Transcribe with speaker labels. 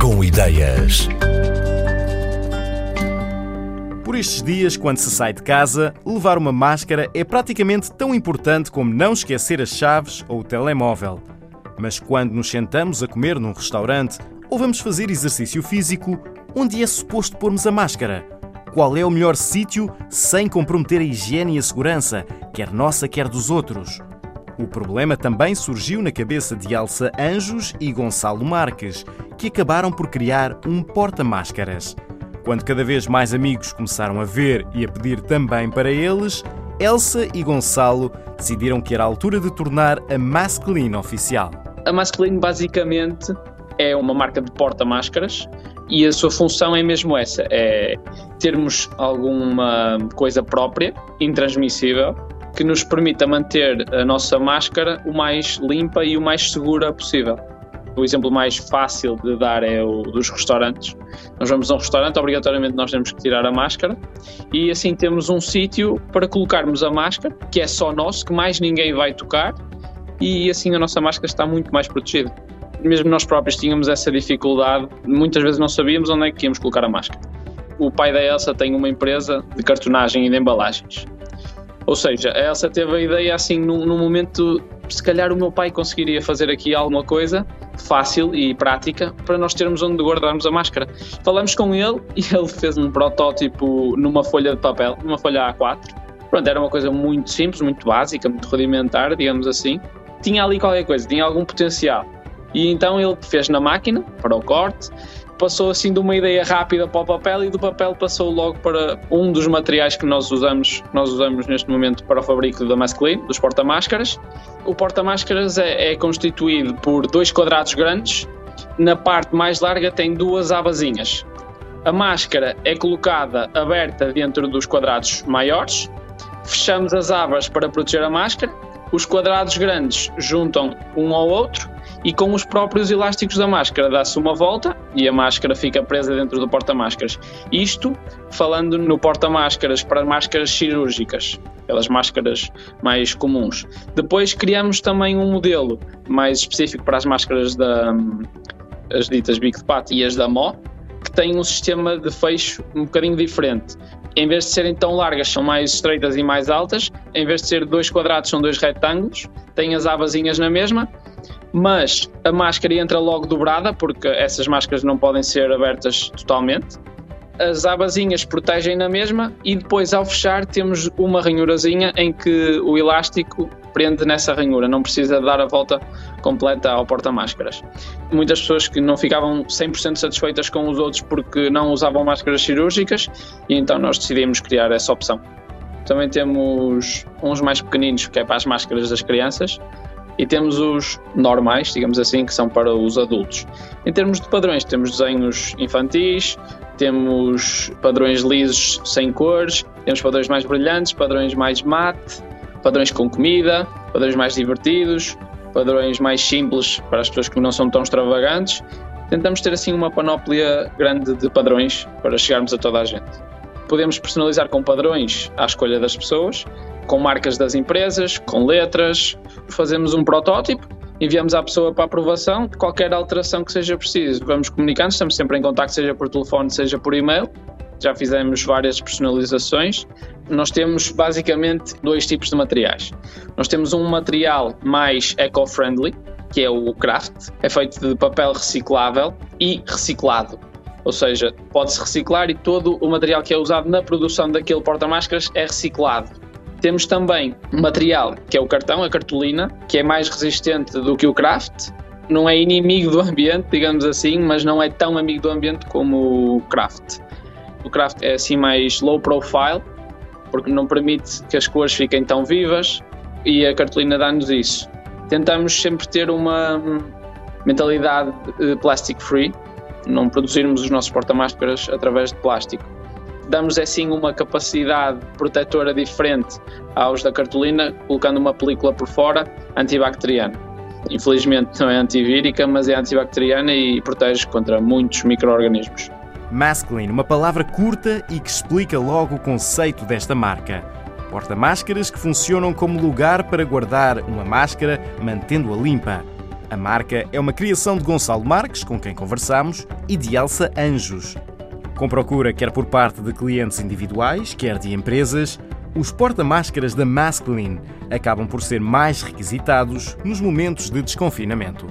Speaker 1: Com ideias.
Speaker 2: Por estes dias, quando se sai de casa, levar uma máscara é praticamente tão importante como não esquecer as chaves ou o telemóvel. Mas quando nos sentamos a comer num restaurante ou vamos fazer exercício físico, onde é suposto pormos a máscara? Qual é o melhor sítio sem comprometer a higiene e a segurança, quer nossa, quer dos outros? O problema também surgiu na cabeça de Elsa Anjos e Gonçalo Marques, que acabaram por criar um porta-máscaras. Quando cada vez mais amigos começaram a ver e a pedir também para eles, Elsa e Gonçalo decidiram que era a altura de tornar a Masculine oficial.
Speaker 3: A Masculine basicamente é uma marca de porta-máscaras e a sua função é mesmo essa: é termos alguma coisa própria, intransmissível, que nos permita manter a nossa máscara o mais limpa e o mais segura possível. O exemplo mais fácil de dar é o dos restaurantes. Nós vamos a um restaurante, obrigatoriamente nós temos que tirar a máscara e assim temos um sítio para colocarmos a máscara, que é só nosso, que mais ninguém vai tocar e assim a nossa máscara está muito mais protegida. Mesmo nós próprios tínhamos essa dificuldade, muitas vezes não sabíamos onde é que íamos colocar a máscara. O pai da Elsa tem uma empresa de cartonagem e de embalagens ou seja, Elsa teve a ideia assim num, num momento, se calhar o meu pai conseguiria fazer aqui alguma coisa fácil e prática para nós termos onde guardarmos a máscara. Falamos com ele e ele fez um protótipo numa folha de papel, numa folha A4. Pronto, era uma coisa muito simples, muito básica, muito rudimentar, digamos assim. Tinha ali qualquer coisa, tinha algum potencial. E então ele fez na máquina, para o corte, passou assim de uma ideia rápida para o papel e do papel passou logo para um dos materiais que nós usamos, nós usamos neste momento para o fabrico da Masculine, dos porta-máscaras. O porta-máscaras é, é constituído por dois quadrados grandes, na parte mais larga tem duas abazinhas. A máscara é colocada aberta dentro dos quadrados maiores, fechamos as abas para proteger a máscara, os quadrados grandes juntam um ao outro e com os próprios elásticos da máscara dá-se uma volta e a máscara fica presa dentro do porta-máscaras. Isto falando no porta-máscaras para máscaras cirúrgicas, aquelas máscaras mais comuns. Depois criamos também um modelo mais específico para as máscaras da as ditas Big Pat e as da Mo, que tem um sistema de fecho um bocadinho diferente. Em vez de serem tão largas, são mais estreitas e mais altas. Em vez de ser dois quadrados, são dois retângulos. Tem as abazinhas na mesma mas a máscara entra logo dobrada, porque essas máscaras não podem ser abertas totalmente. As abazinhas protegem na mesma e depois ao fechar temos uma ranhurazinha em que o elástico prende nessa ranhura, não precisa dar a volta completa ao porta-máscaras. Muitas pessoas que não ficavam 100% satisfeitas com os outros porque não usavam máscaras cirúrgicas e então nós decidimos criar essa opção. Também temos uns mais pequeninos que é para as máscaras das crianças e temos os normais, digamos assim, que são para os adultos. Em termos de padrões, temos desenhos infantis, temos padrões lisos sem cores, temos padrões mais brilhantes, padrões mais mate, padrões com comida, padrões mais divertidos, padrões mais simples para as pessoas que não são tão extravagantes. Tentamos ter assim uma panóplia grande de padrões para chegarmos a toda a gente. Podemos personalizar com padrões à escolha das pessoas com marcas das empresas, com letras, fazemos um protótipo, enviamos à pessoa para aprovação, qualquer alteração que seja preciso, vamos comunicando, estamos sempre em contato, seja por telefone, seja por e-mail. Já fizemos várias personalizações. Nós temos basicamente dois tipos de materiais. Nós temos um material mais eco-friendly, que é o craft, é feito de papel reciclável e reciclado. Ou seja, pode-se reciclar e todo o material que é usado na produção daquele porta-máscaras é reciclado. Temos também material, que é o cartão, a cartolina, que é mais resistente do que o craft. Não é inimigo do ambiente, digamos assim, mas não é tão amigo do ambiente como o craft. O craft é assim mais low profile, porque não permite que as cores fiquem tão vivas e a cartolina dá-nos isso. Tentamos sempre ter uma mentalidade eh, plastic free, não produzirmos os nossos porta-máscaras através de plástico damos assim uma capacidade protetora diferente aos da cartolina, colocando uma película por fora antibacteriana. Infelizmente não é antivírica, mas é antibacteriana e protege contra muitos micro-organismos.
Speaker 2: Masculine, uma palavra curta e que explica logo o conceito desta marca. Porta-máscaras que funcionam como lugar para guardar uma máscara, mantendo-a limpa. A marca é uma criação de Gonçalo Marques, com quem conversamos, e de Elsa Anjos. Com procura quer por parte de clientes individuais, quer de empresas, os porta-máscaras da Masculine acabam por ser mais requisitados nos momentos de desconfinamento.